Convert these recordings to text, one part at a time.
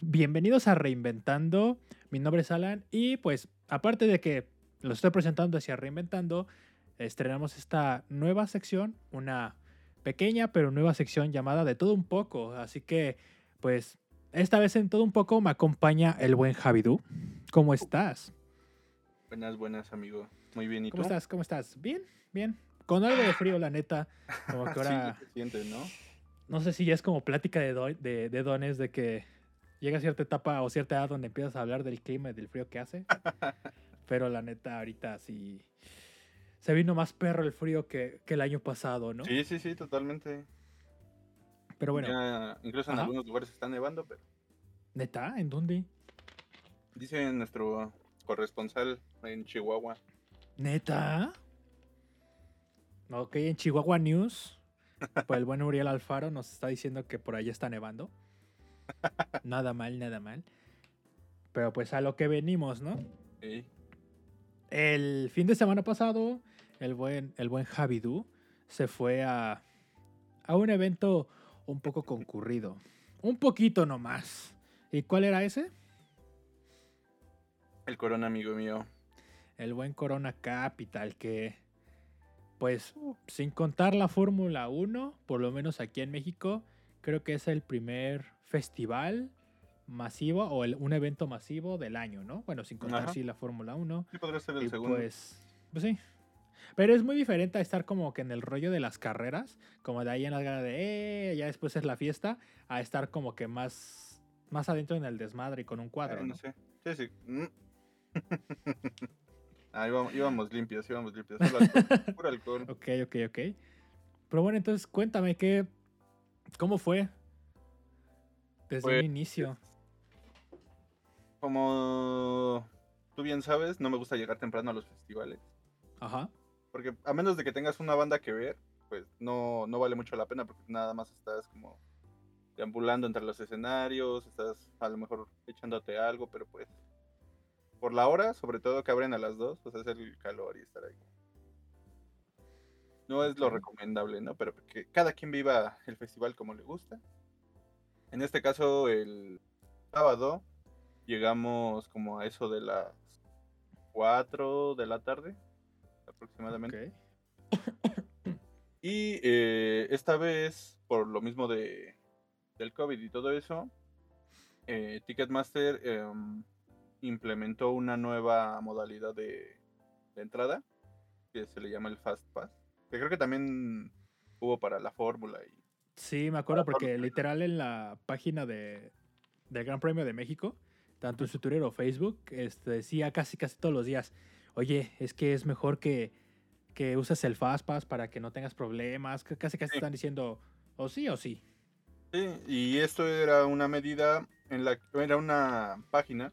pues bienvenidos a Reinventando. Mi nombre es Alan y pues aparte de que lo estoy presentando hacia Reinventando, estrenamos esta nueva sección, una pequeña pero nueva sección llamada De todo un poco. Así que pues esta vez en todo un poco me acompaña el buen Javidú. ¿Cómo estás? Buenas, buenas, amigo. Muy bien, ¿y ¿Cómo tú? estás? ¿Cómo estás? Bien, bien. Con algo de frío, la neta. Como que ahora... Sí, ¿no? no sé si ya es como plática de, do- de, de dones de que llega cierta etapa o cierta edad donde empiezas a hablar del clima y del frío que hace. Pero la neta, ahorita sí se vino más perro el frío que, que el año pasado, ¿no? Sí, sí, sí, totalmente. Pero bueno, Ya, incluso en Ajá. algunos lugares está nevando, pero ¿neta? ¿En dónde? dice nuestro corresponsal en Chihuahua. ¿Neta? Ok, en Chihuahua News, pues el buen Uriel Alfaro nos está diciendo que por allá está nevando. Nada mal, nada mal. Pero pues a lo que venimos, ¿no? Sí. El fin de semana pasado, el buen, el buen Javidú se fue a, a un evento un poco concurrido. Un poquito nomás. ¿Y cuál era ese? El corona, amigo mío. El buen Corona Capital, que pues sin contar la Fórmula 1, por lo menos aquí en México, creo que es el primer festival masivo o el- un evento masivo del año, ¿no? Bueno, sin contar Ajá. sí la Fórmula 1. Sí, podría ser el Y segundo. pues, pues sí. Pero es muy diferente a estar como que en el rollo de las carreras, como de ahí en las ganas de, eh, ya después es la fiesta, a estar como que más, más adentro en el desmadre y con un cuadro. Eh, no ¿no? sé. Sí, sí. Mm. ah, íbamos, íbamos limpios, íbamos limpios. Puro alcohol. Ok, ok, ok. Pero bueno, entonces cuéntame qué, cómo fue desde Pues, un inicio. Como tú bien sabes, no me gusta llegar temprano a los festivales. Ajá. Porque a menos de que tengas una banda que ver, pues no, no vale mucho la pena porque nada más estás como deambulando entre los escenarios, estás a lo mejor echándote algo, pero pues por la hora, sobre todo que abren a las 2, pues hacer el calor y estar ahí. No es lo recomendable, ¿no? Pero que cada quien viva el festival como le gusta. En este caso, el sábado llegamos como a eso de las 4 de la tarde aproximadamente. Y eh, esta vez, por lo mismo de, del COVID y todo eso, eh, Ticketmaster em, implementó una nueva modalidad de, de entrada que se le llama el Fast Pass. Que creo que también hubo para la fórmula y Sí, me acuerdo porque literal en la página de, del Gran Premio de México, tanto en su Twitter o Facebook, este, decía casi casi todos los días, oye, es que es mejor que, que uses el Fastpass para que no tengas problemas, que casi casi Sí. están diciendo o sí o sí. Sí, y esto era una medida en la era una página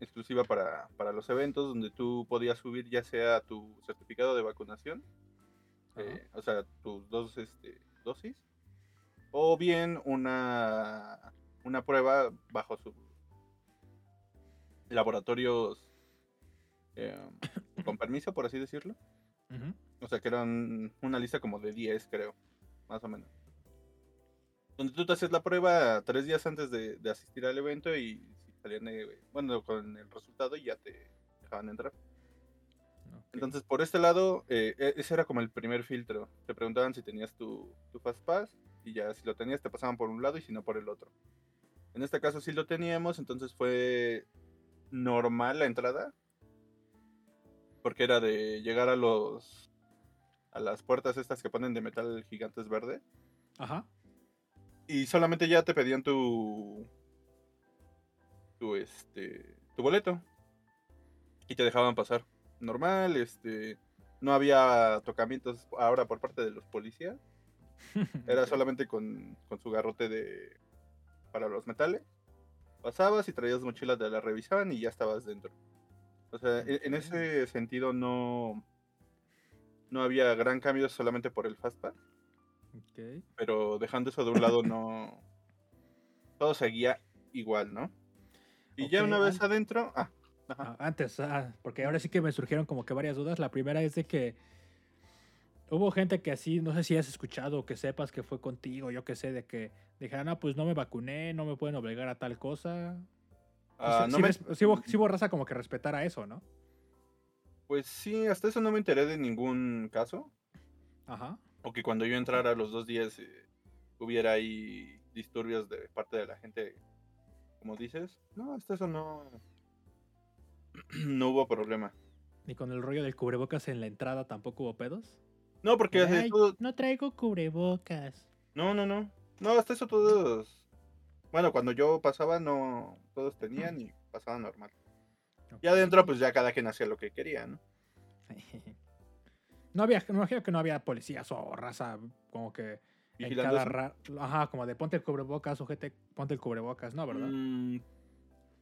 exclusiva para, para los eventos donde tú podías subir ya sea tu certificado de vacunación, eh, o sea, tus dos este, dosis, o bien una, una prueba bajo su laboratorios eh, con permiso, por así decirlo. O sea, que eran una lista como de 10, creo, más o menos. Donde tú te haces la prueba tres días antes de, de asistir al evento y si salían, neg- bueno, con el resultado y ya te dejaban entrar. Entonces, por este lado, eh, e- ese era como el primer filtro. Te preguntaban si tenías tu, tu Fast Pass y ya si lo tenías te pasaban por un lado y si no por el otro. En este caso sí lo teníamos, entonces fue normal la entrada. Porque era de llegar a los a las puertas estas que ponen de metal gigantes verde Ajá. y solamente ya te pedían tu tu este tu boleto y te dejaban pasar normal este no había tocamientos ahora por parte de los policías era solamente con, con su garrote de para los metales pasabas y traías mochilas de la revisaban y ya estabas dentro o sea en Ok. ese sentido no no había gran cambio solamente por el fastpass Ok. pero dejando eso de un lado no todo seguía igual, ¿no? Y ya una vez adentro, ah, ajá, Ah, antes, ah, porque ahora sí que me surgieron como que varias dudas. La primera es de que Hubo gente que así, no sé si has escuchado, que sepas que fue contigo, yo qué sé, de que dijeran, ah, pues no me vacuné, no me pueden obligar a tal cosa. Ah, sí, no sí me- res- sí hubo, raza como que respetara eso, ¿no? Pues sí, hasta eso no me enteré de ningún caso. Ajá. O que cuando yo entrara los dos días eh, hubiera ahí disturbios de parte de la gente, como dices. No, hasta eso no. no hubo problema. Ni con el rollo del cubrebocas en la entrada tampoco hubo pedos. No, porque no traigo cubrebocas. No, no, no. No, hasta eso todos. Bueno, cuando yo pasaba, no. Todos tenían y pasaba normal. Ya adentro, pues ya cada quien hacía lo que quería, ¿no? No había, me imagino que no había policías o raza como que en cada ra- Ajá, como de ponte el cubrebocas, sujete, ponte el cubrebocas, ¿no? ¿Verdad? Mm,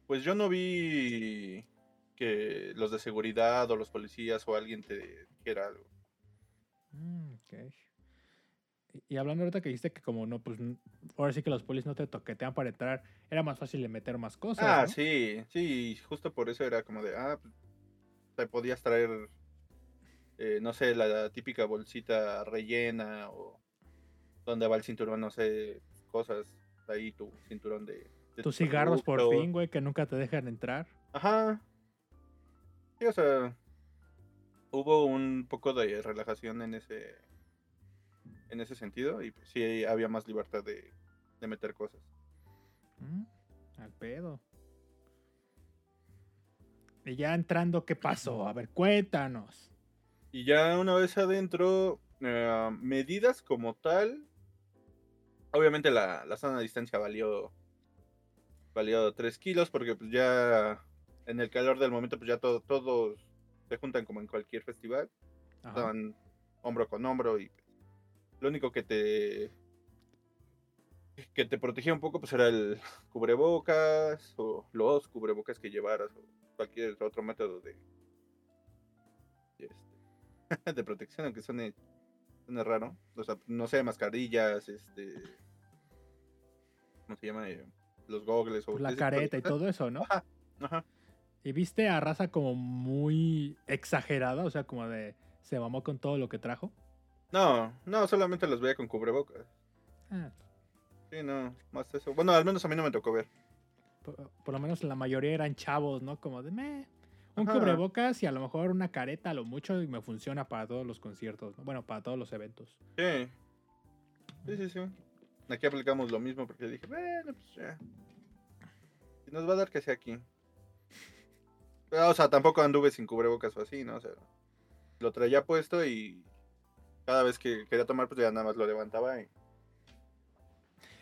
pues yo no vi que los de seguridad o los policías o alguien te dijera algo. Mm, ok. Y, y hablando ahorita que dijiste que como no, pues ahora sí que los polis no te toquetean para entrar, era más fácil de meter más cosas. Ah, ¿no? sí, sí, justo por eso era como de, ah, pues, te podías traer, eh, no sé, la típica bolsita rellena o donde va el cinturón, no sé, cosas, ahí tu cinturón de... de Tus tu cigarros por fin, güey, que nunca te dejan entrar. Ajá. Sí, o sea, hubo un poco de relajación en ese en ese sentido y pues, sí había más libertad de, de meter cosas. Mm, al pedo. Y ya entrando, ¿qué pasó? A ver, cuéntanos. Y ya una vez adentro, eh, medidas como tal, obviamente la, la sana distancia valió valió 3 kilos porque pues ya en el calor del momento pues ya todo, todos se juntan como en cualquier festival. Ajá. estaban hombro con hombro y lo único que te que te protegía un poco pues era el cubrebocas o los cubrebocas que llevaras o cualquier otro método de este, de protección aunque suene, suene raro o sea no sé mascarillas este cómo se llama Eh, los gogles o la careta y todo eso, ¿no? ajá ajá Y viste a raza como muy exagerada, o sea, como de se mamó con todo lo que trajo. no no solamente los veía con cubrebocas Ah, sí no más eso bueno al menos a mí no me tocó ver por, por lo menos la mayoría eran chavos, ¿no? Como de meh. Un Ajá. cubrebocas y a lo mejor una careta a lo mucho y me funciona para todos los conciertos, ¿no? Bueno, para todos los eventos. Sí. Sí, sí, sí. Aquí aplicamos lo mismo porque dije, bueno, pues ya. Si nos va a dar que sea aquí. O sea, tampoco anduve sin cubrebocas o así, ¿no? O sea, lo traía puesto y cada vez que quería tomar, pues ya nada más lo levantaba y.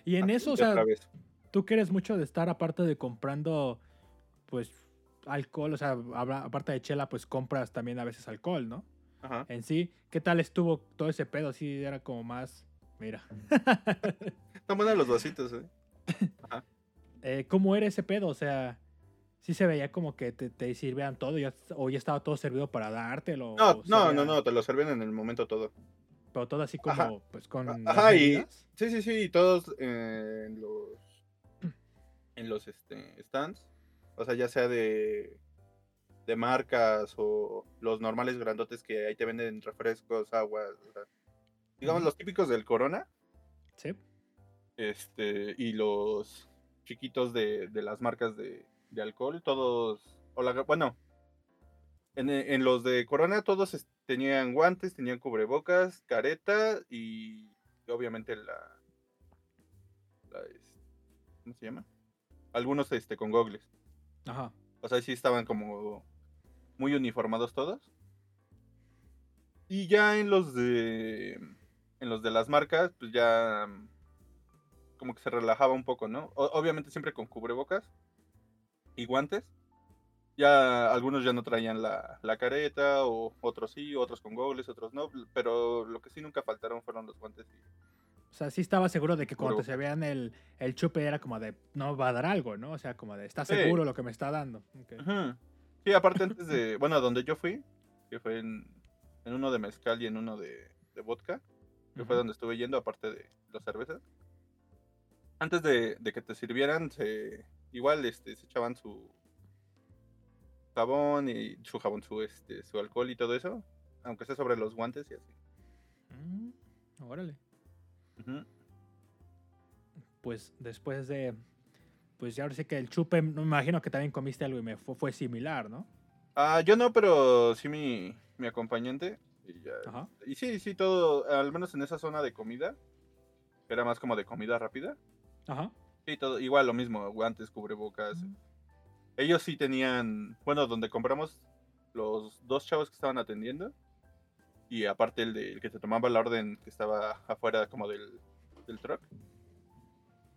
Y en así, eso, o sea, vez. tú que eres mucho de estar aparte de comprando, pues, alcohol, o sea, aparte de chela, pues compras también a veces alcohol, ¿no? Ajá. En sí, ¿qué tal estuvo todo ese pedo? Así era como más, mira. Están buenos los vasitos, ¿eh? Eh, ¿Cómo era ese pedo? O sea, sí se veía como que te, te sirvieran todo ya- o ya estaba todo servido para dártelo. No, no, no, no, te lo servían en el momento todo. Pero todo así como, Ajá. pues con. Ajá, y. Sí, sí, sí, y todos eh, en los. En los este, stands. O sea, ya sea de. De marcas o los normales grandotes que ahí te venden refrescos, aguas. o sea, digamos los típicos del Corona. Sí. Este. Y los chiquitos de, de las marcas de, de alcohol. Todos. O la, bueno. En, en los de Corona todos tenían guantes, tenían cubrebocas, careta y obviamente la, la, es- ¿cómo se llama? Algunos este con gogles. Ajá. O sea, sí estaban como muy uniformados todos. Y ya en los de en los de las marcas, pues ya como que se relajaba un poco, ¿no? O- obviamente siempre con cubrebocas y guantes. Ya algunos ya no traían la, la careta, o otros sí, otros con gogles, otros no. Pero lo que sí nunca faltaron fueron los guantes. y- O sea, sí estaba seguro de que cuando te Cubrebocas. servían el, el chupe era como de, no va a dar algo, ¿no? O sea, como de, ¿estás Sí. seguro lo que me está dando? Ok. Ujú. Sí, aparte antes de, bueno, donde yo fui, que fue en, en uno de mezcal y en uno de, de vodka, que fue donde estuve yendo, aparte de las cervezas. Antes de, de que te sirvieran, se, igual este, se echaban su jabón y su jabón, su, este, su alcohol y todo eso, aunque sea sobre los guantes y así. Órale. Ujú. Pues después de. Pues ya ahora sí que el chupe, me imagino que también comiste algo y me fue, fue similar, ¿no? Ah, yo no, pero sí mi, mi acompañante. Y, ya- Ajá. y sí, sí, todo, al menos en esa zona de comida, que era más como de comida rápida. Ajá. Sí, todo, igual lo mismo, guantes, cubrebocas. Ellos sí tenían, bueno, donde compramos los dos chavos que estaban atendiendo. Y aparte el, de, el que te tomaba la orden que estaba afuera como del, del truck.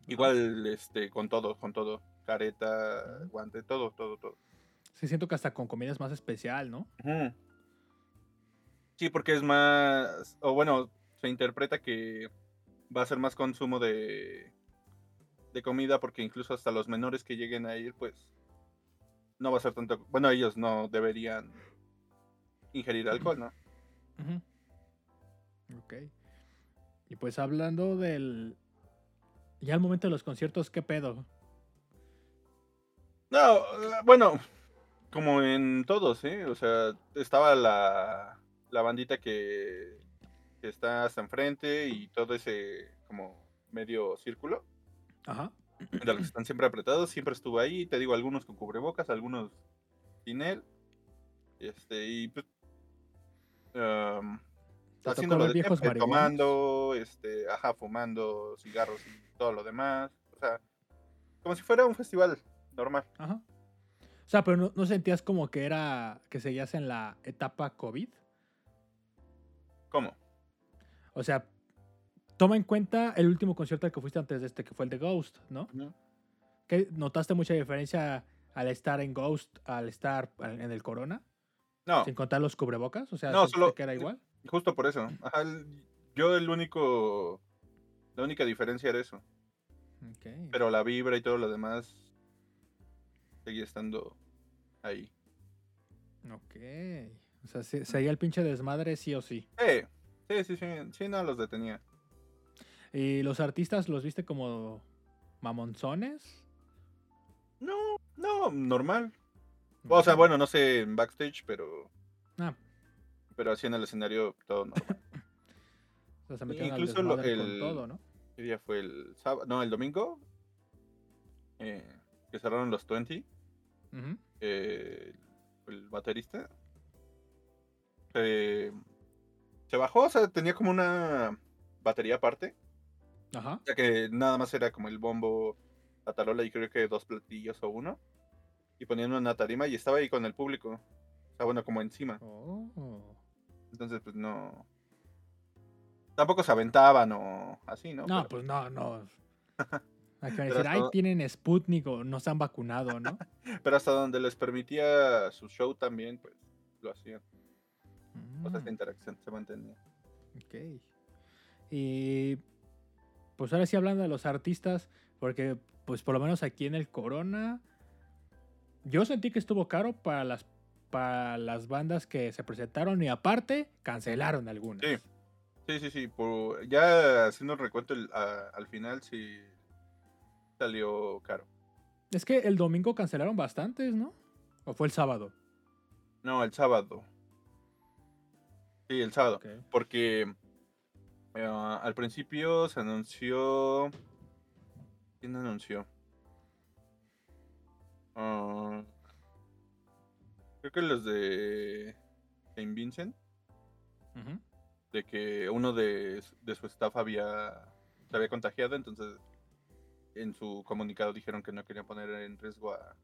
Igual, este, con todo, con todo. Careta, guante, todo, todo, todo. Sí, siento que hasta con comida es más especial, ¿no? Sí, porque es más, o bueno, se interpreta que va a ser más consumo de, de comida porque incluso hasta los menores que lleguen a ir, pues no va a ser tanto, bueno, ellos no deberían ingerir alcohol, ¿no? Ujú. Ok. Y pues hablando del. Ya al momento de los conciertos, ¿qué pedo? No, eh, bueno, como en todos, ¿eh? O sea, estaba la, la bandita que, que está hasta enfrente y todo ese como medio círculo. Ajá. de los que están siempre apretados, siempre estuvo ahí, te digo, algunos con cubrebocas, algunos sin él. Este, y pues. Te haciendo viejos siempre, tomando, este, ajá, fumando cigarros y todo lo demás. O sea, como si fuera un festival normal. Ajá. O sea, pero no, no sentías como que era. que seguías en la etapa COVID. ¿Cómo? O sea, toma en cuenta el último concierto al que fuiste antes de este, que fue el de Ghost, ¿no? Ujú. ¿Qué, ¿Notaste mucha diferencia al estar en Ghost, al estar en el Corona? No, Sin contar los cubrebocas. O sea, No, ¿sentiste solo- que era igual? justo por eso. Ajá, el- yo el único. La única diferencia era eso. Ok. Pero la vibra y todo lo demás seguía estando ahí. Ok. O sea, se- seguía el pinche desmadre sí o sí. Sí, sí, sí, sí, sí, no los detenía. ¿Y los artistas los viste como mamonzones? No, no, normal. O sea, bueno, no sé en backstage, pero Ah, pero así en el escenario todo normal. o sea, se Incluso lo- el- todo, ¿no? ¿Qué día fue el sábado? No, el domingo. eh, que cerraron los 20. Ujú. eh, el baterista. eh, se bajó, o sea, tenía como una batería aparte. Ajá. Sea que nada más era como el bombo, la tarola y creo que dos platillos o uno. Y ponían una tarima y estaba ahí con el público. O sea, bueno, como encima. Oh. Entonces, pues no. Tampoco se aventaban o así, ¿no? No, Pero- pues no, no. Hay que decir, ay, tienen Sputnik o no se han vacunado, ¿no? Pero hasta donde les permitía su show también, pues lo hacían. O sea, esta Mm, interacción se mantenía. ok. Y pues ahora sí hablando de los artistas, porque pues por lo menos aquí en el Corona, yo sentí que estuvo caro para las, para las bandas que se presentaron y aparte cancelaron algunas. Sí. Sí, sí, sí. por- ya haciendo el recuento el- a- al final sí salió caro. Es que el domingo cancelaron bastantes, ¿no? ¿O fue el sábado? No, el sábado. Sí, el sábado. Porque eh, al principio se anunció. ¿Quién anunció? Ah, creo que los de Saint Vincent. De que uno de, de su staff había se había contagiado, entonces en su comunicado dijeron que no querían poner en riesgo a,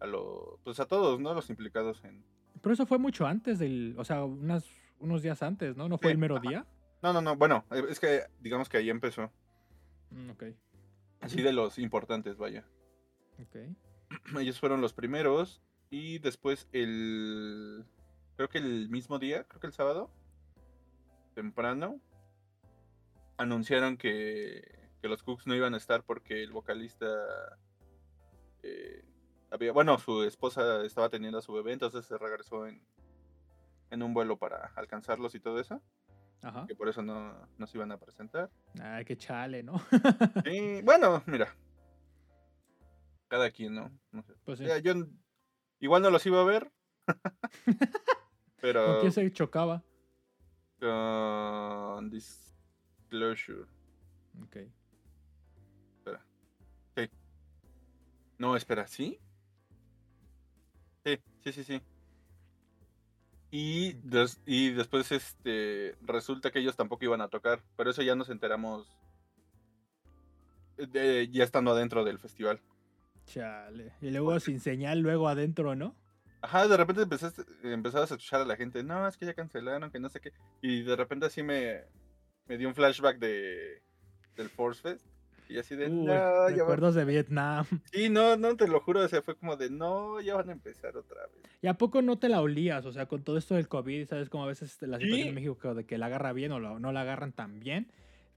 a lo, pues a todos, ¿no? Los implicados en. Pero eso fue mucho antes del, o sea, unas, unos días antes, ¿no? ¿No fue Sí, el mero ajá. día? No, no, no. Bueno, eh, es que digamos que ahí empezó. Mm, ok, Así de los importantes, vaya. ok. Ellos fueron los primeros y después el... Creo que el mismo día, creo que el sábado, temprano, anunciaron que, que los Cooks no iban a estar porque el vocalista... eh, había, bueno, su esposa estaba teniendo a su bebé, entonces se regresó en, en un vuelo para alcanzarlos y todo eso, Ajá. que por eso no, no se iban a presentar. Ay, qué chale, ¿no? Y bueno, mira. Cada quien, ¿no? No sé. Pues sí. Yo igual no los iba a ver. ¿Con pero quién se chocaba? con dis- Disclosure. Ok. No, espera, ¿sí? Sí, sí, sí, sí. Y, des- y después este resulta que ellos tampoco iban a tocar, pero eso ya nos enteramos de- ya estando adentro del festival. Chale. Y luego sin señal, luego adentro, ¿no? Ajá, de repente empezaste, empezabas a escuchar a la gente, no, es que ya cancelaron, que no sé qué. Y de repente así me, me dio un flashback de del Force Fest. Y así de, Uy, no, ya van- recuerdos de Vietnam. Sí, no, no, te lo juro, o sea, fue como de, no, ya van a empezar otra vez. ¿Y a poco no te la olías? O sea, con todo esto del COVID, ¿sabes? Como a veces la situación Sí. en México de que la agarra bien o la- no la agarran tan bien,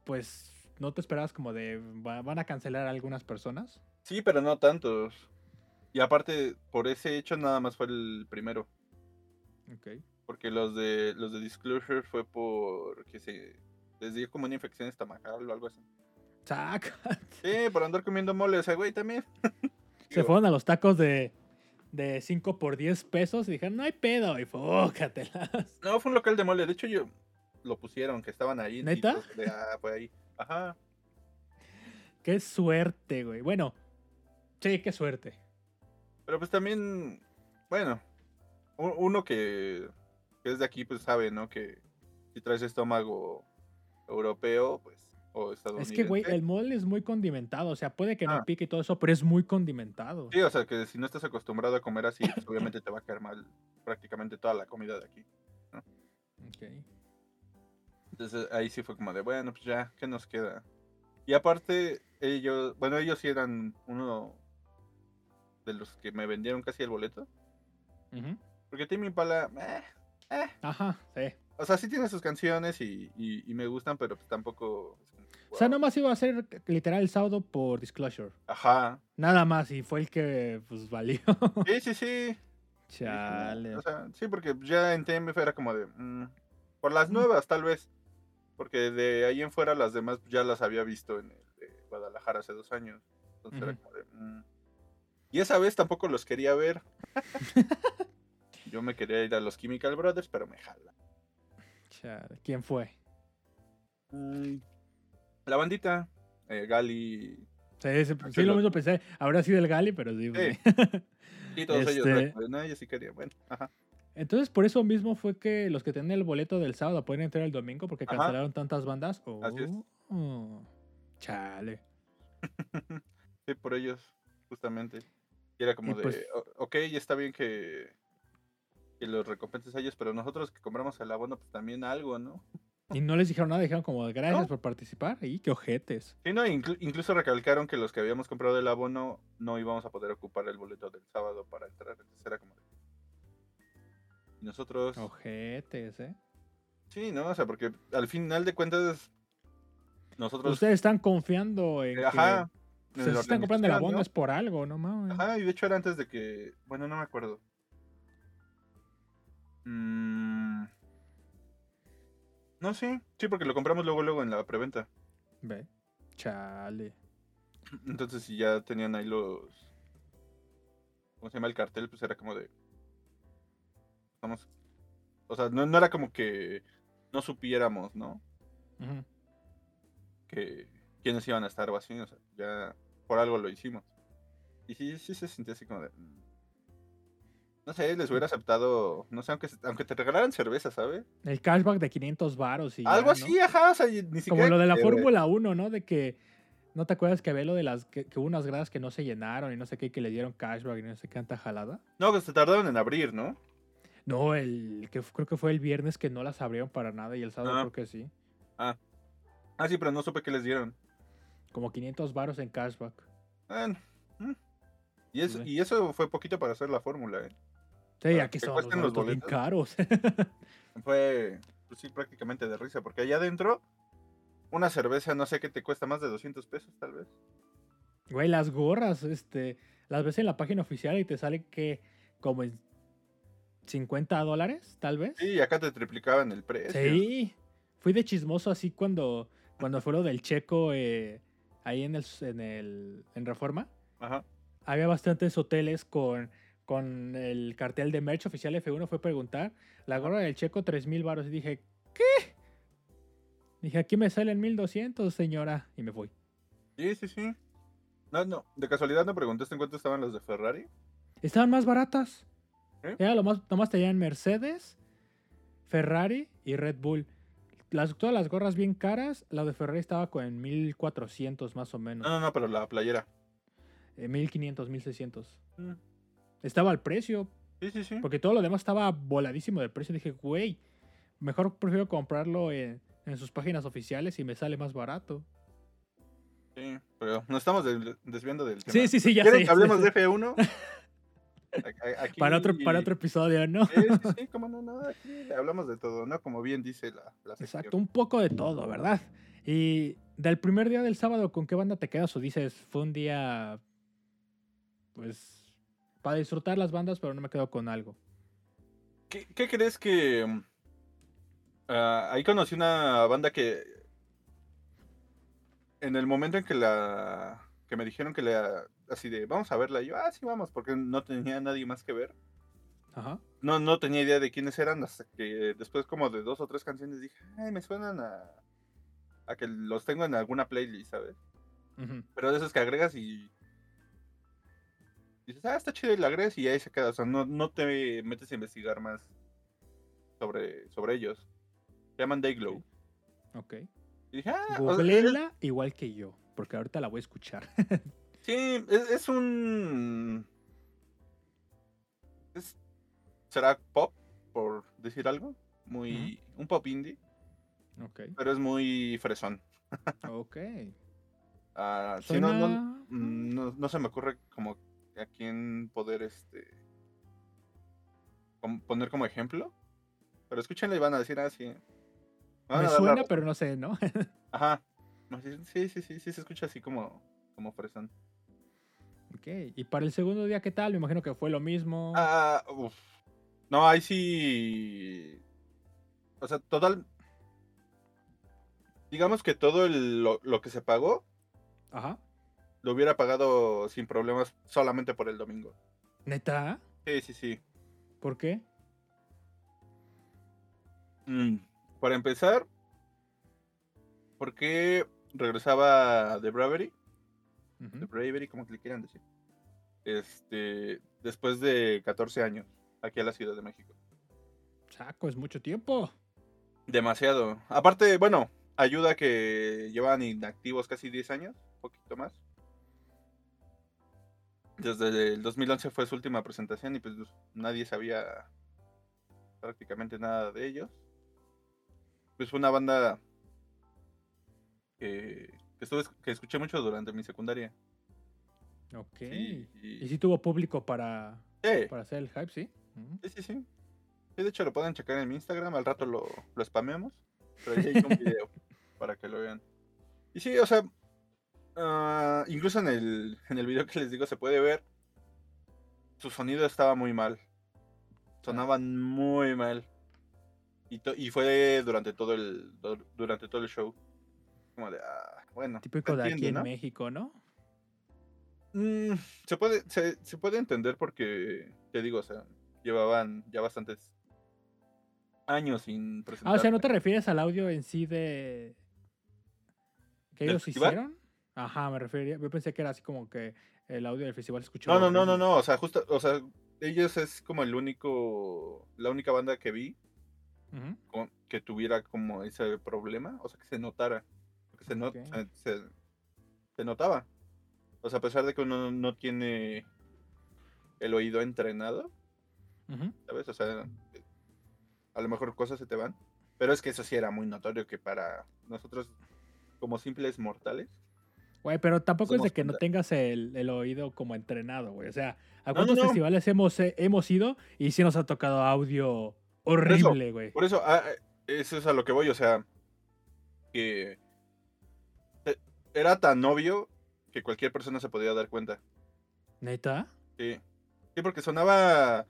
pues no te esperabas como de "Va- van a cancelar a algunas personas. Sí, pero no tantos. Y aparte, por ese hecho nada más fue el primero. Ok. Porque los de los de Disclosure fue por que se les dio como una infección estomacal o algo así. Saca. Sí, por andar comiendo mole, o sea, güey, también. Se fueron a los tacos de, de 5 por 10 pesos y dijeron, no hay pedo, y fócatelas. No, fue un local de mole. De hecho, yo lo pusieron, que estaban ahí. ¿Neta? de, ah, fue ahí. Ajá. Qué suerte, güey. Bueno, sí, qué suerte. Pero pues también, bueno, uno que, que es de aquí, pues sabe, ¿no? Que si traes estómago europeo, pues, o Es que, güey, el mole es muy condimentado. O sea, puede que no Ah. pique y todo eso, pero es muy condimentado. Sí, o sea, que si no estás acostumbrado a comer así, pues obviamente te va a caer mal prácticamente toda la comida de aquí. Ok. Entonces ahí sí fue como de, bueno, pues ya, ¿qué nos queda? Y aparte, ellos, bueno, ellos sí eran uno de los que me vendieron casi el boleto. Porque Timmy Impala, eh, eh, Ajá, sí. o sea, sí tiene sus canciones y, y- y me gustan, pero pues tampoco... O sea, nomás iba a ser literal el sábado por Disclosure. Ajá. Nada más, y fue el que, pues, valió. Sí, sí, sí. Chale. O sea, sí, porque ya en TMF era como de. mm, por las Mm. nuevas, tal vez. Porque de ahí en fuera las demás ya las había visto en el de Guadalajara hace dos años. Entonces era como de. mm. Y esa vez tampoco los quería ver. Yo me quería ir a los Chemical Brothers, pero me jala. Chale. ¿Quién fue? Mm, La bandita, eh, Gali. Sí, sí, sí, Ángel lo mismo pensé. Habrá sido el Gali, pero sí. Sí. todos ellos. Este- de, no, yo sí quería. Bueno, ajá. Entonces, por eso mismo fue que los que tenían el boleto del sábado pueden entrar el domingo porque Ajá. cancelaron tantas bandas. Así es. Oh, Chale. Sí, por ellos, justamente. Y era como Y de, pues- "O- ok, está bien que, que los recompenses a ellos, pero nosotros que compramos el abono, pues también algo, ¿no? Y no les dijeron nada, dijeron como gracias No. por participar. Y qué ojetes. Sí, no, inclu- incluso recalcaron que los que habíamos comprado el abono no íbamos a poder ocupar el boleto del sábado para entrar. Entonces era como de... Y nosotros... Ojetes, ¿eh? Sí, ¿no? O sea, porque al final de cuentas, nosotros... Ustedes están confiando en Ajá. que se la están comprando el abono ¿no? es por algo, no mames. Ajá, y de hecho era antes de que. Bueno, no me acuerdo. Mm, No, sí. Sí, porque lo compramos luego, luego en la preventa. Ve. Chale. Entonces, si ya tenían ahí los. ¿Cómo se llama el cartel? Pues era como de. Vamos. O sea, no, no era como que no supiéramos, ¿no? Ujú. Que quiénes iban a estar o así. O sea, ya por algo lo hicimos. Y sí, sí se sintió así como de. No sé, les hubiera aceptado. No sé, aunque, aunque te regalaran cerveza, ¿sabes? El cashback de 500 varos y ya, Algo ¿no? así, ajá. O sea, ni siquiera. Como lo de la Fórmula 1, ¿no? De que ¿no te acuerdas que había lo de las que, que hubo unas gradas que no se llenaron y no sé qué que le dieron cashback y no sé qué tanta jalada? No, que se tardaron en abrir, ¿no? No, el que creo que fue el viernes que no las abrieron para nada y el sábado Ah. creo que sí. Ah, sí, pero no supe qué les dieron. Como 500 varos en cashback. Bueno, mm. y, eso, Ve. y eso fue poquito para hacer la fórmula, ¿eh? Sí, aquí son los los boletos bien caros. Fue, pues sí, prácticamente de risa, porque allá adentro, una cerveza, no sé qué te cuesta, más de 200 pesos, tal vez. Güey, las gorras, este, las ves en la página oficial y te sale que como en 50 dólares, tal vez. Sí, acá te triplicaban el precio. Sí, fui de chismoso así cuando, cuando fue lo del checo eh, ahí en el, en el en Reforma. Ajá. Había bastantes hoteles con, con el cartel de merch oficial F1. Fue preguntar, la gorra del checo 3 mil baros. Y dije, ¿qué? Dije, aquí me salen 1200, señora. Y me fui. Sí, sí, sí. No, no, de casualidad no preguntaste en cuánto estaban los de Ferrari. Estaban más baratas. ¿Eh? Era lo más, nomás tenían Mercedes, Ferrari y Red Bull. Las, todas las gorras bien caras, la de Ferrari estaba con en 1400 más o menos. No, no, no, pero la playera. Eh, 1500, 1600. Mm. Estaba al precio, Sí, sí, sí. porque todo lo demás estaba voladísimo de precio. Dije, güey, mejor prefiero comprarlo en, en sus páginas oficiales y me sale más barato. Sí, pero nos estamos desviando del tema. Sí, sí, sí, ya ¿Quieren sé. que hablemos de F1? A- a- aquí- Para otro, para otro episodio, ¿no? Sí, sí, sí, cómo no, no, aquí hablamos de todo, ¿no? Como bien dice la, la sección. Exacto, un poco de todo, ¿verdad? Y del primer día del sábado, ¿con qué banda te quedas o dices, fue un día, pues, para disfrutar las bandas, pero no me quedo con algo? ¿Qué, qué crees que... mm, ah, ahí conocí una banda que... En el momento en que la... Que me dijeron que la... Así de, vamos a verla. Y yo, ah, sí, vamos, porque no tenía nadie más que ver. Ajá. No, no tenía idea de quiénes eran hasta que después como de dos o tres canciones dije, ay, me suenan a... A que los tengo en alguna playlist, ¿sabes? Pero de esos que agregas y. Dices, ah, está chido y la agregas y ahí se queda. O sea, no, no te metes a investigar más sobre, sobre ellos. Se llaman Dayglow. Ok. Y dije, ah, o sea, igual que yo, porque ahorita la voy a escuchar. sí, es, es un. Es, será pop, por decir algo. Muy. Un pop indie, ok. pero es muy fresón. Ok. Ah, sí, no, no, Mm, no, no se me ocurre como a quién poder este poner como ejemplo. Pero escúchenla y van a decir así. Me suena, pero no sé, ¿no? Ajá. Sí, sí, sí, sí, se escucha así como, como fresón. ok. Y para el segundo día, ¿qué tal? Me imagino que fue lo mismo. Ah, uf. No, ahí sí. O sea, total. Digamos que todo el- lo, lo que se pagó Ajá. Lo hubiera pagado sin problemas solamente por el domingo. ¿Neta? Sí, sí, sí. ¿Por qué? Mm, Para empezar, ¿por qué regresaba The Bravery? Ujú. The Bravery, como que le quieran decir. Este, después de 14 años, aquí a la Ciudad de México. Saco, es mucho tiempo. Demasiado. Aparte, bueno, ayuda que llevan inactivos casi 10 años, un poquito más. Desde el 2011 fue su última presentación y pues nadie sabía prácticamente nada de ellos. Pues fue una banda que, que, estuve, que escuché mucho durante mi secundaria. Ok. Sí, ¿Y y- si tuvo público para, Sí, para hacer el hype, sí? Sí, sí, sí. Sí, de hecho lo pueden checar en mi Instagram, al rato lo, lo spameamos. Pero ahí hay un video para que lo vean. Y sí, o sea, ah, incluso en el, en el video que les digo se puede ver, su sonido estaba muy mal. Sonaban muy mal. Y, to- y fue durante todo el du- durante todo el show. Como de, ah, bueno. Típico de aquí en ¿no? México, ¿no? Mm, se puede, se, se puede entender porque, te digo, o sea, llevaban ya bastantes años sin presentar. Ah, o sea, ¿no te refieres al audio en sí de... que ¿Del ellos festival? hicieron? Ajá, me refería. Yo pensé que era así como que el audio del festival se escuchó. No, no, no, no, no, o sea, justo, o sea, ellos es como el único, la única banda que vi con- que tuviera como ese problema, o sea, que se notara, que se, not- se, notaba. O sea, a pesar de que uno no tiene el oído entrenado. ¿sabes? O sea, a lo mejor cosas se te van, pero es que eso sí era muy notorio que para nosotros como simples mortales, Güey, pero tampoco es de que no tengas el, el oído como entrenado, güey. O sea, ¿a no, cuántos no. festivales hemos, eh, hemos ido y sí nos ha tocado audio horrible, güey? Por eso, ah, ah, eso es a lo que voy, o sea, que eh, era tan obvio que cualquier persona se podía dar cuenta. ¿Neta? Sí, sí porque sonaba,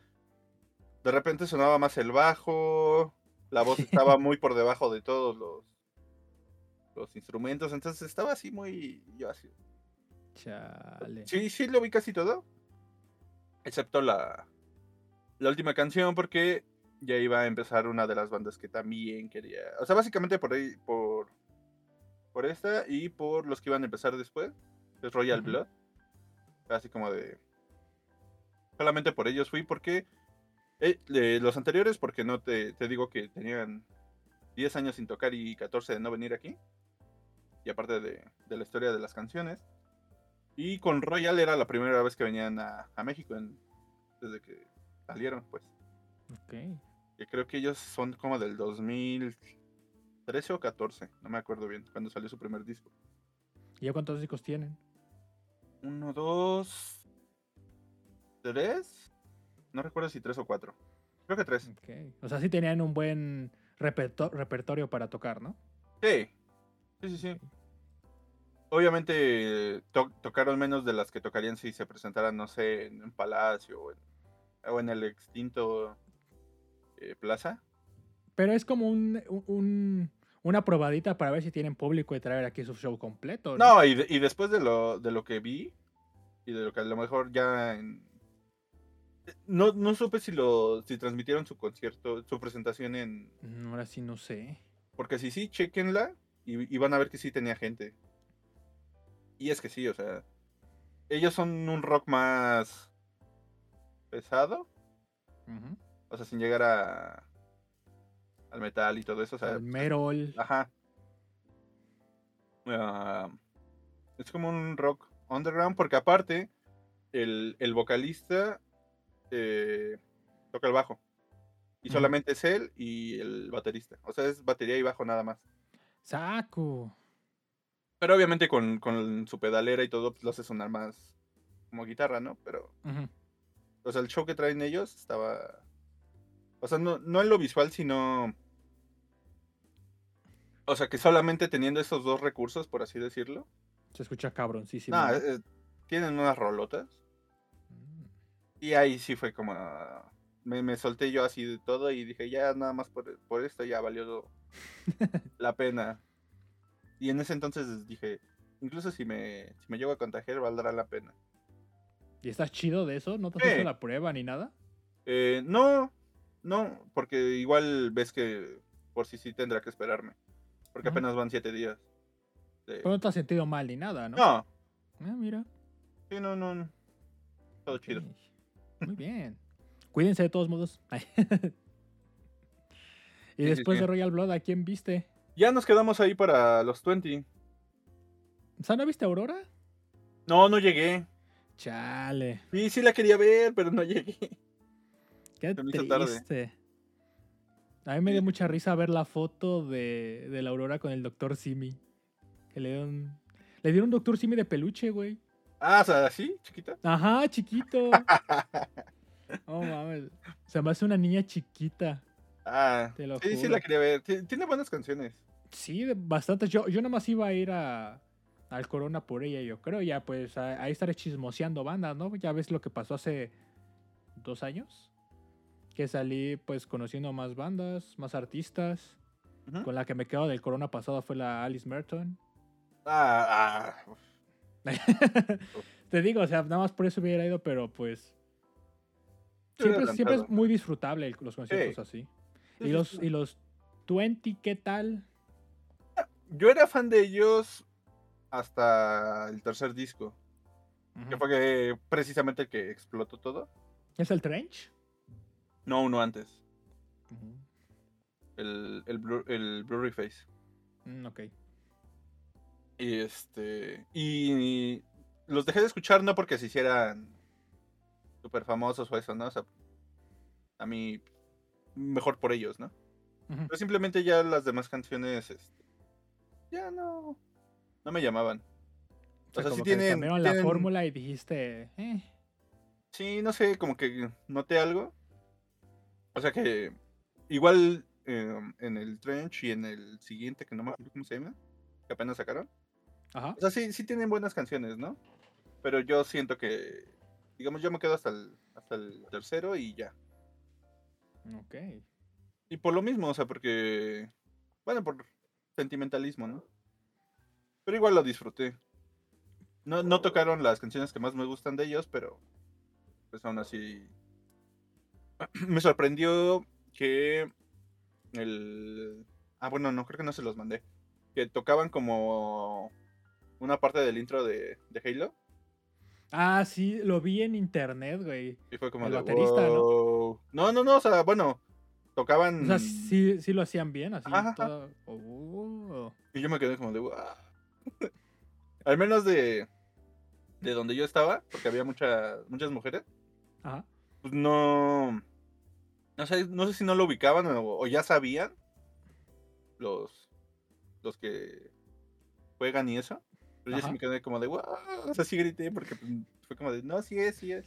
de repente sonaba más el bajo, la voz estaba muy por debajo de todos los, los instrumentos, entonces estaba así muy, yo así. Chale. Sí, sí lo vi casi todo, excepto la, la última canción porque ya iba a empezar una de las bandas que también quería, o sea, básicamente por ahí, por Por esta y por los que iban a empezar después. Es Royal. Blood. Así como de. Solamente por ellos fui porque. eh, los anteriores, porque no te, te digo que tenían 10 años sin tocar y 14 de no venir aquí. Y aparte de, de la historia de las canciones. Y con Royal era la primera vez que venían a, a México en- desde que salieron, pues. Ok. Que creo que ellos son como del 2013 o 14, no me acuerdo bien, cuando salió su primer disco. ¿Y ya cuántos discos tienen? Uno, dos, tres. No recuerdo si tres o cuatro. Creo que tres. Ok. O sea, sí tenían un buen reperto- repertorio para tocar, ¿no? Sí, sí, sí, sí. Obviamente to- tocaron menos de las que tocarían si se presentaran, no sé, en un palacio o en, o en el extinto eh, Plaza. Pero es como un, un- un- una probadita para ver si tienen público y traer aquí su show completo. ¿no? No, y, de- y después de lo, de lo que vi, y de lo que a lo mejor ya en- No, no supe si lo si transmitieron su concierto, su presentación en... Mm, Ahora sí no sé. Porque si sí, chequenla y, y van a ver que sí tenía gente. Y es que sí, o sea... Ellos son un rock más pesado, Ujú. o sea, sin llegar a... al metal y todo eso, o sea... Al Merol. Ajá. Ah, es como un rock underground porque aparte el, el vocalista eh, toca el bajo. Y solamente es él y el baterista. O sea, es batería y bajo nada más. Saco. Pero obviamente con, con su pedalera y todo, pues lo hace sonar más como guitarra, ¿no? Pero, o sea, el show que traen ellos estaba... O sea, no, no en lo visual, sino... O sea, que solamente teniendo esos dos recursos, por así decirlo, Se escucha. No, ¿no? eh, tienen unas rolotas. Mm. Y ahí sí fue como. Me, me solté yo así de todo y dije, ya nada más por, por esto ya valió la pena. Y en ese entonces dije, incluso si me, si me llego a contagiar, valdrá la pena. ¿Y estás chido de eso? ¿No te has hecho la prueba ni nada? Eh, no, no, porque igual ves que por si sí tendrá que esperarme. Porque apenas van siete días. de- Pero no te has sentido mal ni nada, ¿no? No, Ah, mira. sí, no, no. no. Todo chido. Muy bien. Cuídense de todos modos. Y Sí, después sí. de Royal Blood, ¿a quién viste? Ya nos quedamos ahí para los 20. O sea, ¿no viste Aurora? No, no llegué. Chale. Sí, sí la quería ver, pero no llegué. Qué hizo tarde. triste. A mí me dio mucha risa ver la foto de, de la Aurora con el Dr. Simi. Que le dieron. Le dieron un Dr. Simi de peluche, güey. Ah, o sea, ¿sí? ¿Chiquita? Ajá, chiquito. Oh, mames. Se me hace una niña chiquita. Ah, Te lo sí, sí juro. la quería ver. Ti- Tiene buenas canciones. Sí, bastantes. Yo, yo nomás iba a ir a, al Corona por ella, yo creo. Ya, pues a- ahí estaré chismoseando bandas, ¿no? Ya ves lo que pasó hace dos años. Que salí, pues, conociendo más bandas, más artistas. Con la que me quedo del Corona pasado fue la Alice Merton. Ah, ah. Te digo, o sea, nada más por eso hubiera ido, pero pues. Siempre, siempre es muy disfrutable el- los conciertos así. Sí, Y los, sí. y los 20, ¿qué tal? Yo era fan de ellos hasta el tercer disco. Que Ujú. fue que precisamente el que explotó todo. ¿Es el Trench? No, uno antes. El, el, Blur- el Blurry Face. Mm, ok. Y este. Y los dejé de escuchar no porque se hicieran súper famosos o eso, ¿no? O sea, a mí mejor por ellos, ¿no? Pero simplemente ya las demás canciones este, ya no no me llamaban. O sea, sea, sí que tienen- cambiaron la fórmula y dijiste, eh, Sí, no sé, como que noté algo. O sea que igual eh, en el Trench y en el siguiente que no me acuerdo cómo se llama, que apenas sacaron. ajá. O sea, sí, sí tienen buenas canciones, ¿no? Pero yo siento que, digamos, yo me quedo hasta el, hasta el tercero y ya. Ok. Y por lo mismo, o sea, porque, bueno, por sentimentalismo, ¿no? Pero igual lo disfruté. No, no tocaron las canciones que más me gustan de ellos, pero pues aún así me sorprendió que el... Ah, bueno, no, creo que no se los mandé. que tocaban como una parte del intro de, de Halo. Ah, sí, lo vi en internet, güey. Y fue como El de, baterista, ¿no? "Wow". ¿no? No, no, o sea, bueno, tocaban... O sea, sí, sí lo hacían bien, así. Ajá, Oh. Y yo me quedé como de, "Wow". Al menos de, de donde yo estaba, porque había mucha, muchas mujeres, Ajá. pues no... No sé, no sé si no lo ubicaban o, o ya sabían los, los que juegan y eso. Pero yo sí Ajá. me quedé como de, wow, o sea, sí grité porque pues, fue como de, no, sí es, sí es.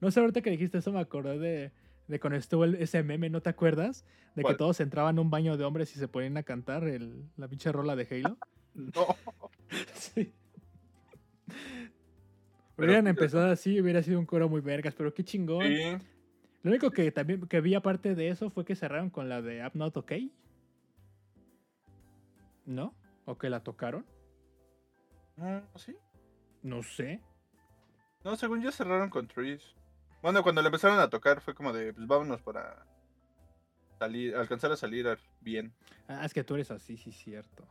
No sé, ahorita que dijiste eso me acordé de, de cuando estuvo el- ese meme, ¿no te acuerdas? De que todos entraban a un baño de hombres y se ponían a cantar el, la pinche rola de Halo. No. sí. Pero Hubieran empezado así, hubiera sido un coro muy vergas, pero qué chingón. Sí. Lo único que también que vi aparte de eso fue que cerraron con la de App Not OK. ¿No? ¿O que la tocaron? Mm, ¿Sí? No sé. No, según yo cerraron con Trees. Bueno, cuando le empezaron a tocar fue como de, pues vámonos para salir, alcanzar a salir al- bien. Ah, es que tú eres así, sí, cierto.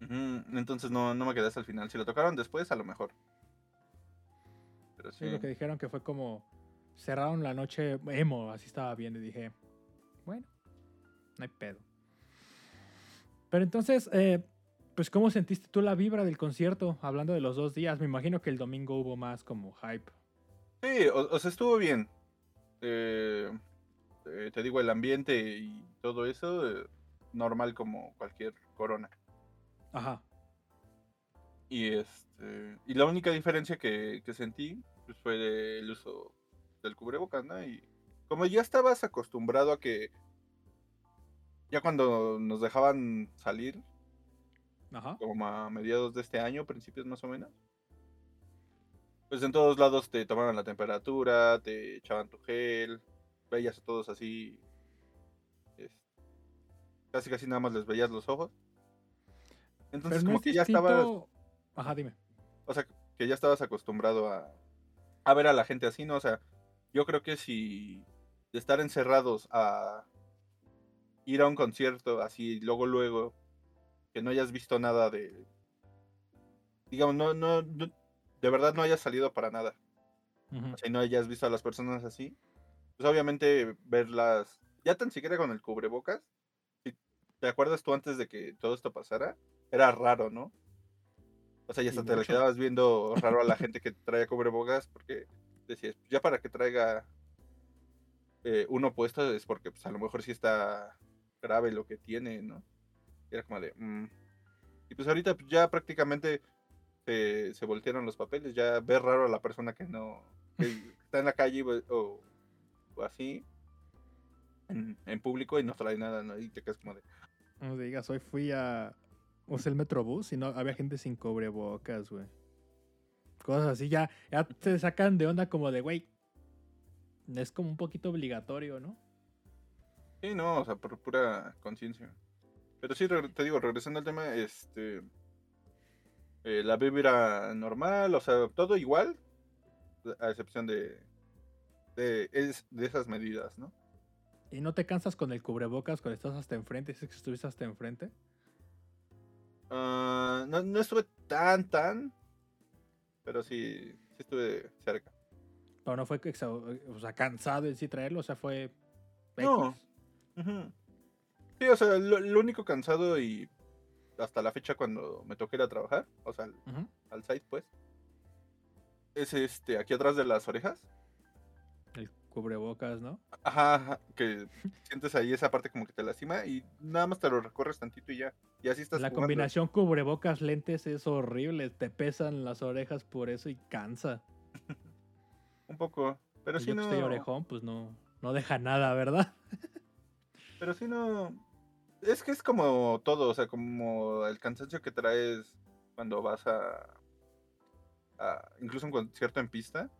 Entonces no, no me quedé hasta el final. Si lo tocaron después, a lo mejor. Pero sí. Sí, lo que dijeron que fue como cerraron la noche emo, así estaba bien y dije, bueno, no hay pedo. Pero entonces, eh, pues ¿cómo sentiste tú la vibra del concierto? Hablando de los dos días, me imagino que el domingo hubo más como hype. Sí, o, o sea, estuvo bien. Eh, eh, te digo, el ambiente y todo eso, eh, normal como cualquier corona. Ajá. Y este y la única diferencia que, que sentí pues, fue el uso del cubrebocas, ¿no? Y como ya estabas acostumbrado a que ya cuando nos dejaban salir, Ajá. como a mediados de este año, principios más o menos, pues en todos lados te tomaban la temperatura, te echaban tu gel, veías a todos así, casi casi nada más les veías los ojos. Entonces no como que ya estabas. Ajá, dime. o sea, que ya estabas acostumbrado a, a ver a la gente así, ¿no? O sea, yo creo que si de estar encerrados a ir a un concierto así, luego, luego, que no hayas visto nada de, digamos, no, no, no- de verdad no hayas salido para nada, o sea, y no hayas visto a las personas así, pues obviamente verlas, ya tan siquiera con el cubrebocas, si te acuerdas tú antes de que todo esto pasara, era raro, ¿no? O sea, ya hasta te le quedabas viendo raro a la gente que traía cubrebocas porque decías, "Pues, ya para que traiga eh, uno puesto es porque pues a lo mejor sí está grave lo que tiene, ¿no? Y era como de... "Mm". Y pues ahorita pues, ya prácticamente se, se voltearon los papeles, ya ves raro a la persona que no... que está en la calle o, o- o así, en, en público y no trae nada, ¿no? Y te quedas como de... No digas, hoy fui a. Usé el Metrobús y no había gente sin cubrebocas, güey. Cosas así, ya, ya te sacan de onda como de, güey. Es como un poquito obligatorio, ¿no? Sí, no, o sea, por pura conciencia. Pero sí, te digo, regresando al tema, este. eh, la vibra normal, o sea, todo igual, a excepción de. de, es- de esas medidas, ¿no? ¿Y no te cansas con el cubrebocas cuando estás hasta enfrente? ¿Dices que estuviste hasta enfrente? Ah, no, no estuve tan, tan. Pero sí, sí estuve cerca. Pero no fue o sea, cansado en sí traerlo, o sea, fue. No. X. Ujú. Sí, o sea, lo, lo único cansado y hasta la fecha cuando me toque ir a trabajar, o sea, al, al site, pues, es este, aquí atrás de las orejas. El cubrebocas, ¿no? Ajá, ajá, que sientes ahí esa parte como que te lastima y nada más te lo recorres tantito y ya. Y así estás La jugando. combinación cubrebocas lentes es horrible. Te pesan las orejas por eso y cansa. Un poco. Pero Y sí yo que estoy no. orejón, pues no, no deja nada, ¿verdad? Pero sí no. Es que es como todo, o sea, como el cansancio que traes cuando vas a. a incluso un concierto en pista.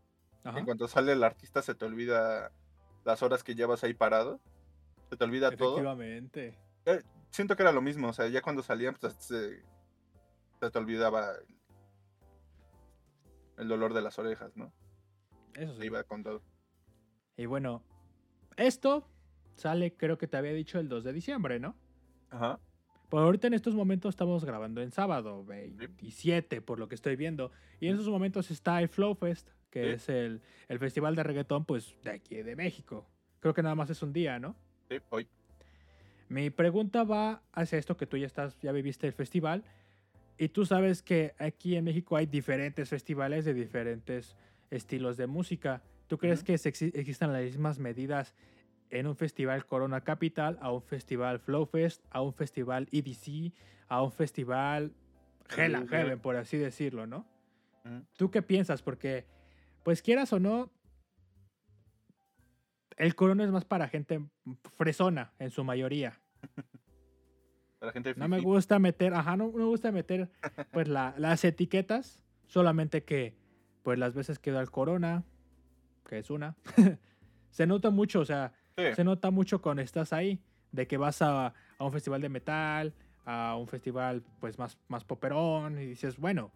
Ajá. En cuanto sale el artista se te olvida las horas que llevas ahí parado. Se te olvida todo. Efectivamente. Siento que era lo mismo, o sea, ya cuando salían, pues se, se te olvidaba el, dolor de las orejas, ¿no? Eso Se sí. iba con todo. Y bueno, esto sale, creo que te había dicho el 2 de diciembre, ¿no? Ajá. Por ahorita en estos momentos estamos grabando en sábado, 27, por lo que estoy viendo. Y en esos momentos está el Flow Fest, que Sí. es el, el festival de reggaetón, pues, de aquí de México. Creo que nada más es un día, ¿no? Sí, hoy. Mi pregunta va hacia esto que tú ya estás, ya viviste el festival. Y tú sabes que aquí en México hay diferentes festivales de diferentes estilos de música. ¿Tú crees Ujú. que se exi- existan las mismas medidas en un festival Corona Capital, a un festival Flow Fest, a un festival EDC, a un festival Hell and Ujú. Heaven, por así decirlo, ¿no? ¿Tú qué piensas? Porque, pues quieras o no, el Corona es más para gente fresona en su mayoría. Para gente No me gusta meter, ajá, no me gusta meter pues la- las etiquetas, solamente que pues las veces que da el corona, que es una, se nota mucho, o sea, Sí. se nota mucho cuando estás ahí, de que vas a, a un festival de metal, a un festival pues más, más poperón, y dices, bueno,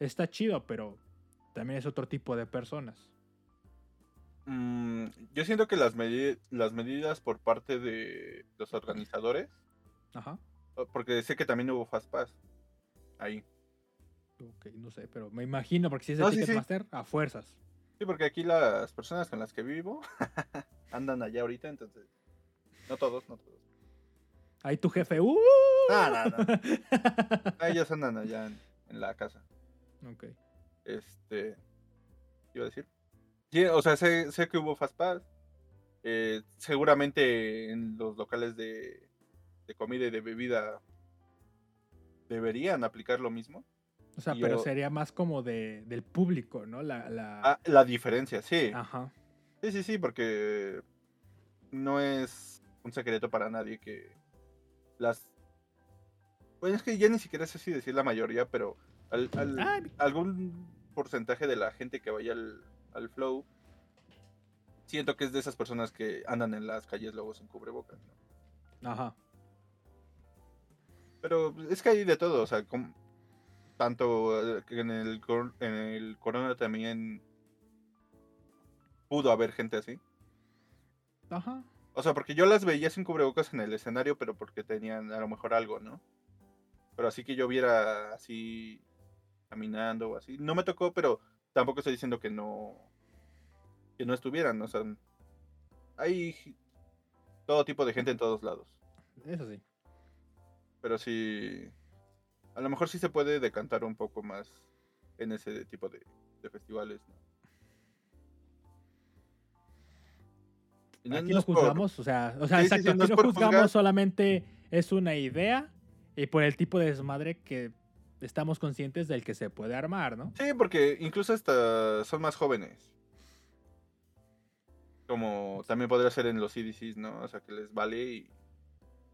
está chido, pero también es otro tipo de personas. Mm, yo siento que las, medi- las medidas por parte de los organizadores, Ajá. porque sé que también hubo Fast Pass ahí. Ok, no sé, pero me imagino, porque si es de No, sí, sí. Ticketmaster, a fuerzas. Sí, porque aquí las personas con las que vivo andan allá ahorita, entonces. No todos, no todos. Ahí tu jefe, ¡uh! No, no, no. Ah, Ellos andan allá en, en la casa. ok. Este. ¿qué iba a decir? Sí, o sea, sé, sé que hubo Fast Pass. eh, seguramente en los locales de, de comida y de bebida deberían aplicar lo mismo. O sea, Y pero yo- sería más como de, del público, ¿no? La, la... Ah, la diferencia, sí. Ajá. Sí, sí, sí, porque no es un secreto para nadie que las... Bueno, es que ya ni siquiera sé si decir la mayoría, pero al- al- Ah, algún porcentaje de la gente que vaya al, al flow, siento que es de esas personas que andan en las calles luego sin cubrebocas, ¿no? Ajá. Pero es que hay de todo, o sea, com- tanto eh, en el, en el corona también pudo haber gente así. Ajá. O sea, porque yo las veía sin cubrebocas en el escenario, pero porque tenían a lo mejor algo, ¿no? Pero así que yo viera así caminando o así. No me tocó, pero tampoco estoy diciendo que no que no estuvieran, o sea, hay todo tipo de gente en todos lados. Eso sí. Pero sí a lo mejor sí se puede decantar un poco más en ese tipo de, de festivales, ¿no? Aquí no por- juzgamos, o sea, o sea, Sí, sí, exacto, sí, no aquí no juzgamos, juzgar. solamente es una idea y por el tipo de desmadre que estamos conscientes del que se puede armar, ¿no? Sí, porque incluso hasta son más jóvenes. Como también podría ser en los CDCs, ¿no? O sea, que les vale y...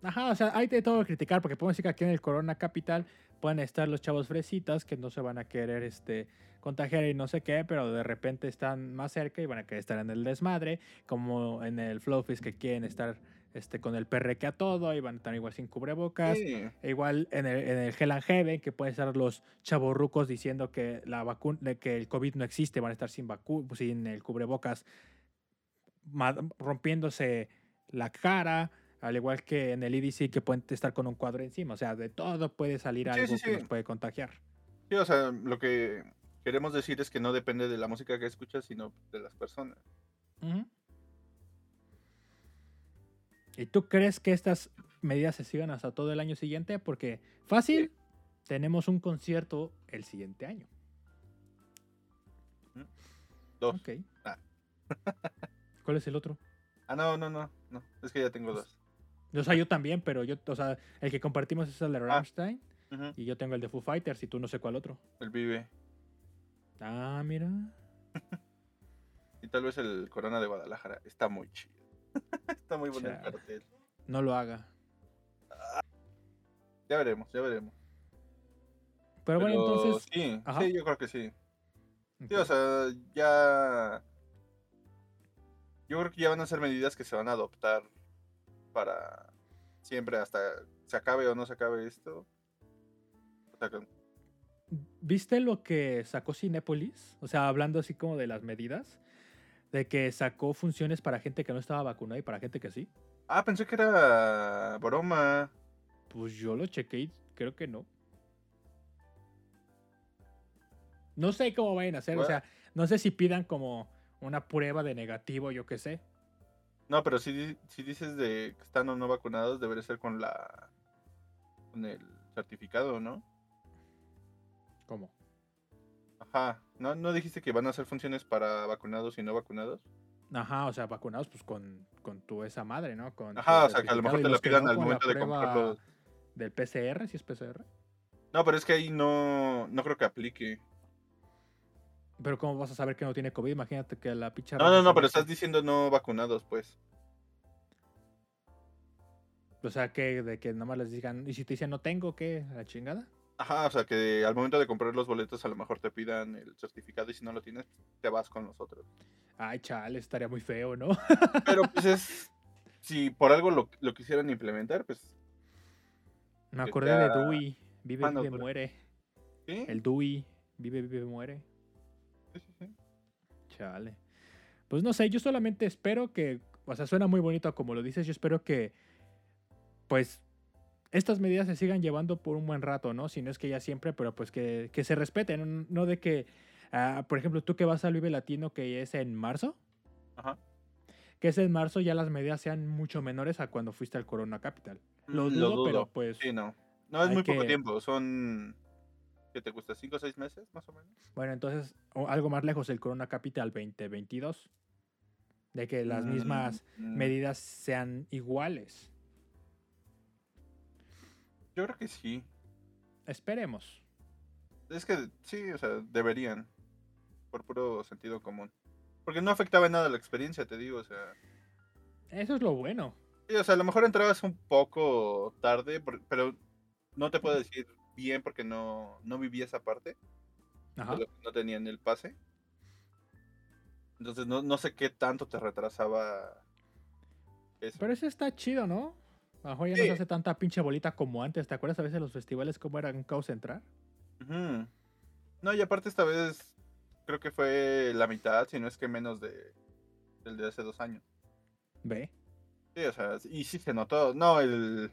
Ajá, o sea, hay de todo que criticar, porque podemos decir que aquí en el Corona Capital pueden estar los chavos fresitas que no se van a querer este, contagiar y no sé qué, pero de repente están más cerca y van a querer estar en el desmadre, como en el Flow Fest que quieren estar este, con el perreque a todo y van a estar igual sin cubrebocas. Sí, E igual en el, en el Hell and Heaven, que pueden estar los chavorrucos diciendo que la vacuna, que el COVID no existe, van a estar sin vacu sin el cubrebocas, rompiéndose la cara, al igual que en el EDC que pueden estar con un cuadro encima. O sea, de todo puede salir Sí, algo sí, que nos puede contagiar. sí, o sea, lo que queremos decir es que no depende de la música que escuchas, sino de las personas. ¿Y tú crees que estas medidas se sigan hasta todo el año siguiente? Porque fácil, tenemos un concierto el siguiente año. Dos. Ok. Ah. ¿Cuál es el otro? Ah, no, no, no, no. Es que ya tengo dos. O sea, yo también, pero yo, o sea, el que compartimos es el de Rammstein y yo tengo el de Foo Fighters y tú no sé cuál otro. El Vive. Ah, mira. Y tal vez el Corona de Guadalajara. Está muy chido. Está muy bueno el cartel. No lo haga. Ya veremos, ya veremos. Pero, bueno, entonces. Sí, Ajá. sí, yo creo que sí. Sí, ok. o sea, ya. Yo creo que ya van a ser medidas que se van a adoptar para siempre hasta se acabe o no se acabe esto. O sea, que- ¿Viste lo que sacó Cinépolis? O sea, hablando así como de las medidas. De que sacó funciones para gente que no estaba vacunada y para gente que sí. Ah, pensé que era broma. Pues yo lo chequé y creo que no. No sé cómo vayan a hacer, o sea, no sé si pidan como una prueba de negativo, yo qué sé. No, pero si, si dices de que están o no vacunados, debería ser con la con el certificado, ¿no? ¿Cómo? Ajá. ¿No, ¿No dijiste que van a hacer funciones para vacunados y no vacunados? Ajá, o sea, vacunados pues con, con tu esa madre, ¿no? Con Ajá, o sea, que a lo mejor te la pidan no, al momento de comprarlo. Del PCR, si es PCR. No, pero es que ahí no, no creo que aplique. Pero ¿cómo vas a saber que no tiene COVID? Imagínate que la picha... No, no, no, pero estás diciendo no vacunados, pues. O sea, que de que nomás les digan, y si te dicen no tengo, ¿qué? ¿A la chingada? Ajá, o sea, que al momento de comprar los boletos a lo mejor te pidan el certificado y si no lo tienes, te vas con los otros. Ay, chale, estaría muy feo, ¿no? Pero pues es... Si por algo lo, lo quisieran implementar, pues... Me acordé de Dewey. Vive, mano vive, muere. Sí, El Dewey. Vive, vive, muere. Chale. Pues no sé, yo solamente espero que, o sea, suena muy bonito como lo dices, yo espero que, pues, estas medidas se sigan llevando por un buen rato, ¿no? Si no es que ya siempre, pero pues que, que se respeten, no- de que, ah, por ejemplo, tú que vas al Vive Latino que es en marzo, Ajá. que es en marzo ya las medidas sean mucho menores a cuando fuiste al Corona Capital. Lo Mm, dudo, pero pues, Sí, no. No, es muy poco tiempo. Son... ¿Qué te gusta? ¿Cinco o seis meses, más o menos? bueno, entonces, algo más lejos, el Corona Capital 2022, de que las Mm, mismas mm, medidas sean iguales. Yo creo que sí. Esperemos. Es que sí, o sea, deberían. Por puro sentido común. Porque no afectaba en nada la experiencia, te digo, o sea... Eso es lo bueno. Sí, o sea, a lo mejor entrabas un poco tarde, pero no te puedo decir bien porque no, no viví esa parte. Ajá. no tenían el pase. Entonces no, no sé qué tanto te retrasaba eso. Pero eso está chido, ¿no? A lo mejor ya Sí. no se hace tanta pinche bolita como antes. ¿Te acuerdas a veces los festivales cómo era un caos entrar? Ujú. No, y aparte esta vez creo que fue la mitad, si no es que menos de del de hace dos años. Ve. Sí, o sea, y sí se notó. No, el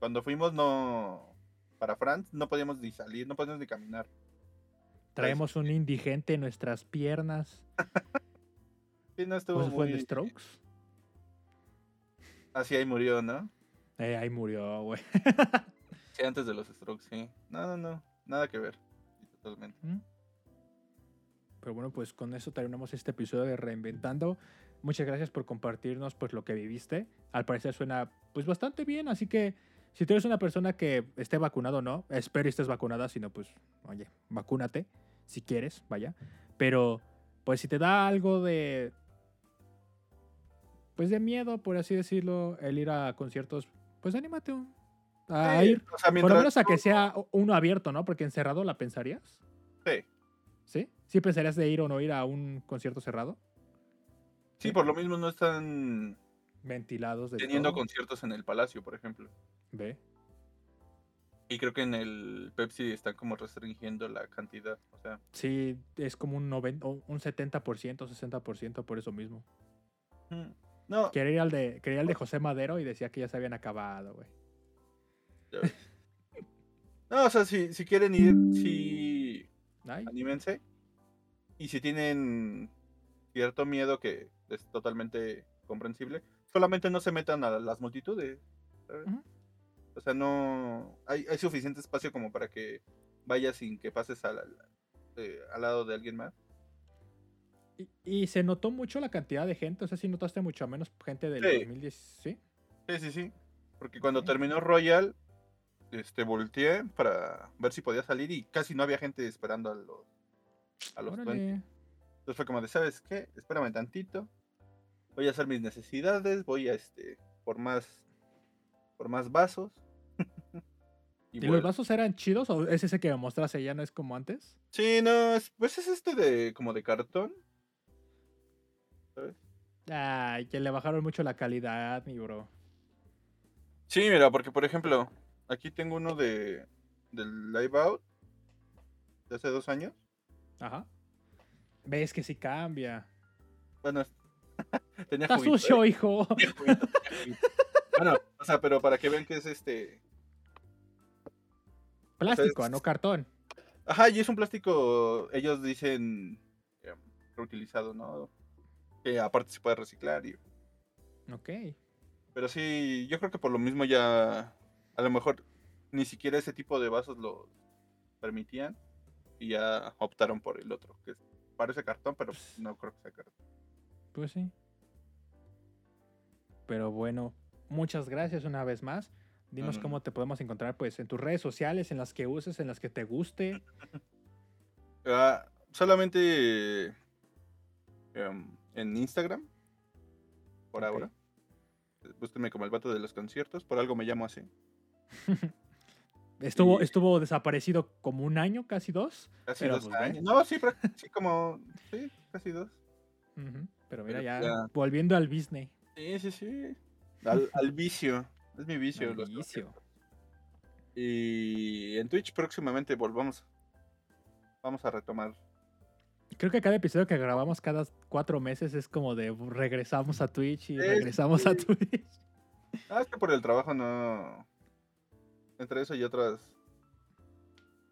cuando fuimos no para France no podíamos ni salir, no podíamos ni caminar. Traemos un indigente en nuestras piernas. Sí, no estuvo ¿Cómo se fue muy de Strokes? Así ahí murió, ¿no? Eh, ahí murió, güey. Sí, antes de los strokes, sí. No, no, no, nada que ver. Totalmente. ¿Mm? Pero bueno, pues con eso terminamos este episodio de Reinventando. Muchas gracias por compartirnos pues lo que viviste. Al parecer suena pues bastante bien, así que si tú eres una persona que esté vacunado o no, espero y estés vacunada, si no pues oye, vacúnate si quieres, vaya. Pero pues si te da algo de pues de miedo, por así decirlo, el ir a conciertos, pues anímate un- a Sí, ir. o sea, Por lo menos a que sea uno abierto, ¿no? Porque encerrado la pensarías. Sí. ¿Sí? ¿Sí pensarías de ir o no ir a un concierto cerrado? Sí, por lo mismo no están Ventilados de teniendo todo. conciertos en el Palacio, por ejemplo. Ve. Y creo que en el Pepsi están como restringiendo la cantidad. O sea, Sí, es como un, 90, o un 70%, 60% por eso mismo. mm, no, Quería ir al de, quería ir al de José Madero y decía que ya se habían acabado, güey. no, o sea, si, si quieren ir, sí, Ay, anímense. Y si tienen cierto miedo, que es totalmente comprensible, solamente no se metan a las multitudes. ¿sabes? Ujú. O sea, no. Hay, hay suficiente espacio como para que vayas sin que pases al, al- eh, al lado de alguien más. Y, y se notó mucho la cantidad de gente, o sea, sí notaste mucho menos gente del Sí. 2010, ¿sí? Sí, sí, sí. Porque cuando terminó Royal, este, volteé para ver si podía salir y casi no había gente esperando a los, a los 20. Órale. Entonces fue como de, ¿sabes qué? Espérame tantito. Voy a hacer mis necesidades, voy a este por más por más vasos. ¿Y, y los vasos eran chidos o es ese que me mostraste ya no es como antes? Sí, no, es- pues es este de como de cartón. ¿Sabes? Ay, que le bajaron mucho la calidad, mi bro. Sí, mira, porque por ejemplo, aquí tengo uno de del Live Out de hace dos años. Ajá. Ves que sí cambia. Bueno, tenía Está juguito, ¿eh? sucio, hijo. Tenía juguito, tenía juguito. Bueno, o sea, pero para que vean que es este. Plástico, es- no cartón. Ajá, y es un plástico, ellos dicen eh, reutilizado, ¿no? Que aparte se puede reciclar. Y... Ok. Pero sí, yo creo que por lo mismo ya. A lo mejor ni siquiera ese tipo de vasos lo permitían. Y ya optaron por el otro, que parece cartón, pero no creo que sea cartón. Pues sí. Pero bueno, muchas gracias una vez más. Dinos cómo te podemos encontrar pues en tus redes sociales, en las que uses, en las que te guste. Ah, solamente em, en Instagram, por ahora. Búsquenme como el vato de los conciertos, por algo me llamo así. Estuvo, Y- estuvo desaparecido como un año, casi dos. Casi Pero, dos pues, años. No, sí, pero- sí, como. Sí, casi dos. Pero mira, Pero ya, ya- volviendo al business. Sí, sí, sí. Al, al vicio. Es mi vicio. Los vicio. Y en Twitch próximamente volvamos. Vamos a retomar. Creo que cada episodio que grabamos cada cuatro meses es como de regresamos a Twitch y Sí, regresamos a sí. Twitch. Ah, es que por el trabajo no. Entre eso y otras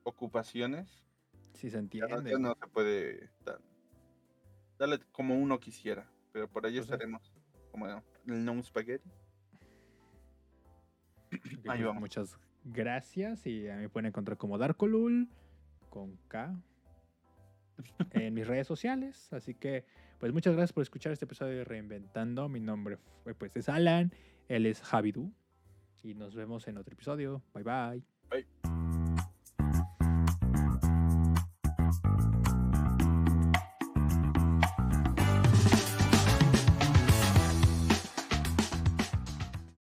ocupaciones, Si se entiende. ya no se puede tan- darle como uno quisiera. Pero por ahí Pues sí. estaremos. Como el non spaghetti. Ahí pues, vamos. Muchas gracias y a mí me pueden encontrar como Darkolul con K en mis redes sociales. Así que, pues muchas gracias por escuchar este episodio de Reinventando. Mi nombre fue, pues es Alan, él es Javidú y nos vemos en otro episodio. Bye bye. Bye.